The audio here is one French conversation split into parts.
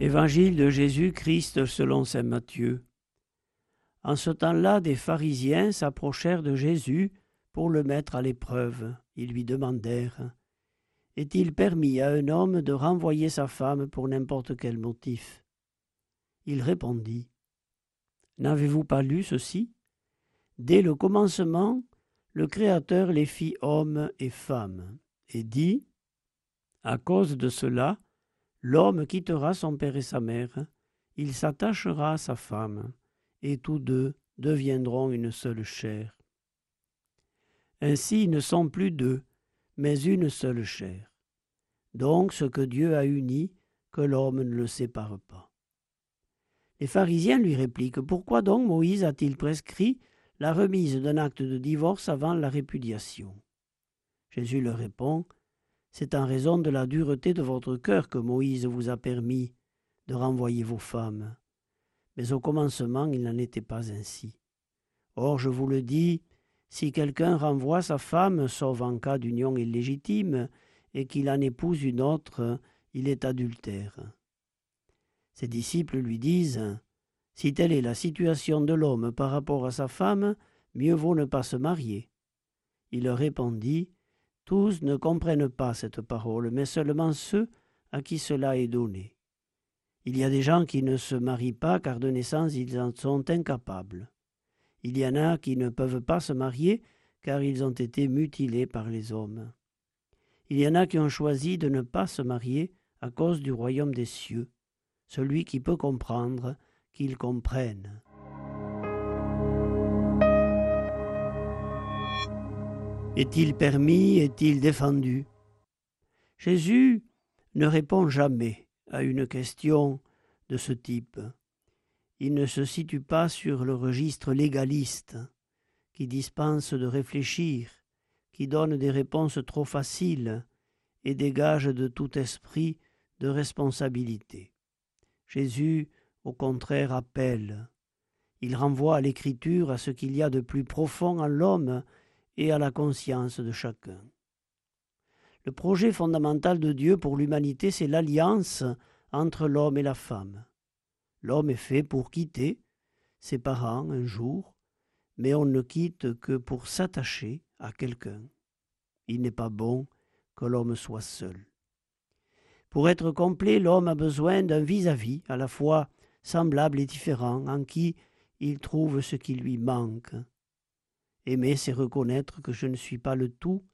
Évangile de Jésus-Christ selon saint Matthieu. En ce temps-là, des pharisiens s'approchèrent de Jésus pour le mettre à l'épreuve. Ils lui demandèrent Est-il permis à un homme de renvoyer sa femme pour n'importe quel motif? Il répondit N'avez-vous pas lu ceci? Dès le commencement, le Créateur les fit hommes et femmes, et dit À cause de cela, L'homme quittera son père et sa mère, il s'attachera à sa femme, et tous deux deviendront une seule chair. Ainsi ne sont plus deux, mais une seule chair. Donc ce que Dieu a uni, que l'homme ne le sépare pas. Les pharisiens lui répliquent Pourquoi donc Moïse a-t-il prescrit la remise d'un acte de divorce avant la répudiation? Jésus leur répond c'est en raison de la dureté de votre cœur que Moïse vous a permis de renvoyer vos femmes. Mais au commencement, il n'en était pas ainsi. Or, je vous le dis, si quelqu'un renvoie sa femme, sauf en cas d'union illégitime, et qu'il en épouse une autre, il est adultère. Ses disciples lui disent Si telle est la situation de l'homme par rapport à sa femme, mieux vaut ne pas se marier. Il leur répondit tous ne comprennent pas cette parole, mais seulement ceux à qui cela est donné. Il y a des gens qui ne se marient pas car de naissance ils en sont incapables. Il y en a qui ne peuvent pas se marier car ils ont été mutilés par les hommes. Il y en a qui ont choisi de ne pas se marier à cause du royaume des cieux. Celui qui peut comprendre, qu'il comprenne. Est-il permis Est-il défendu? Jésus ne répond jamais à une question de ce type. Il ne se situe pas sur le registre légaliste qui dispense de réfléchir, qui donne des réponses trop faciles et dégage de tout esprit de responsabilité. Jésus, au contraire, appelle. Il renvoie à l'écriture, à ce qu'il y a de plus profond en l'homme et à la conscience de chacun. Le projet fondamental de Dieu pour l'humanité, c'est l'alliance entre l'homme et la femme. L'homme est fait pour quitter ses parents un jour, mais on ne quitte que pour s'attacher à quelqu'un. Il n'est pas bon que l'homme soit seul. Pour être complet, l'homme a besoin d'un vis-à-vis à la fois semblable et différent, en qui il trouve ce qui lui manque, Aimer, c'est reconnaître que je ne suis pas le tout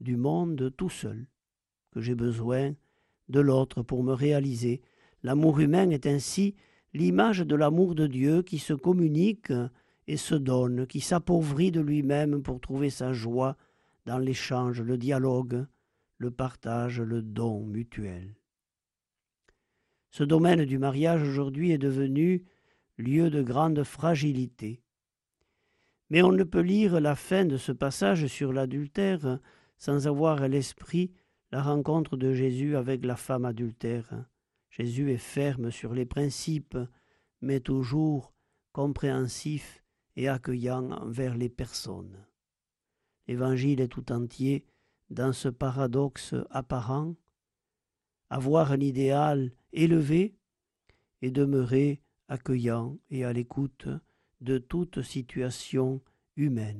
du monde tout seul, que j'ai besoin de l'autre pour me réaliser. L'amour humain est ainsi l'image de l'amour de Dieu qui se communique et se donne, qui s'appauvrit de lui-même pour trouver sa joie dans l'échange, le dialogue, le partage, le don mutuel. Ce domaine du mariage aujourd'hui est devenu lieu de grande fragilité. Mais on ne peut lire la fin de ce passage sur l'adultère sans avoir à l'esprit la rencontre de Jésus avec la femme adultère. Jésus est ferme sur les principes, mais toujours compréhensif et accueillant envers les personnes. L'Évangile est tout entier dans ce paradoxe apparent, avoir un idéal élevé et demeurer accueillant et à l'écoute de toute situation humaine.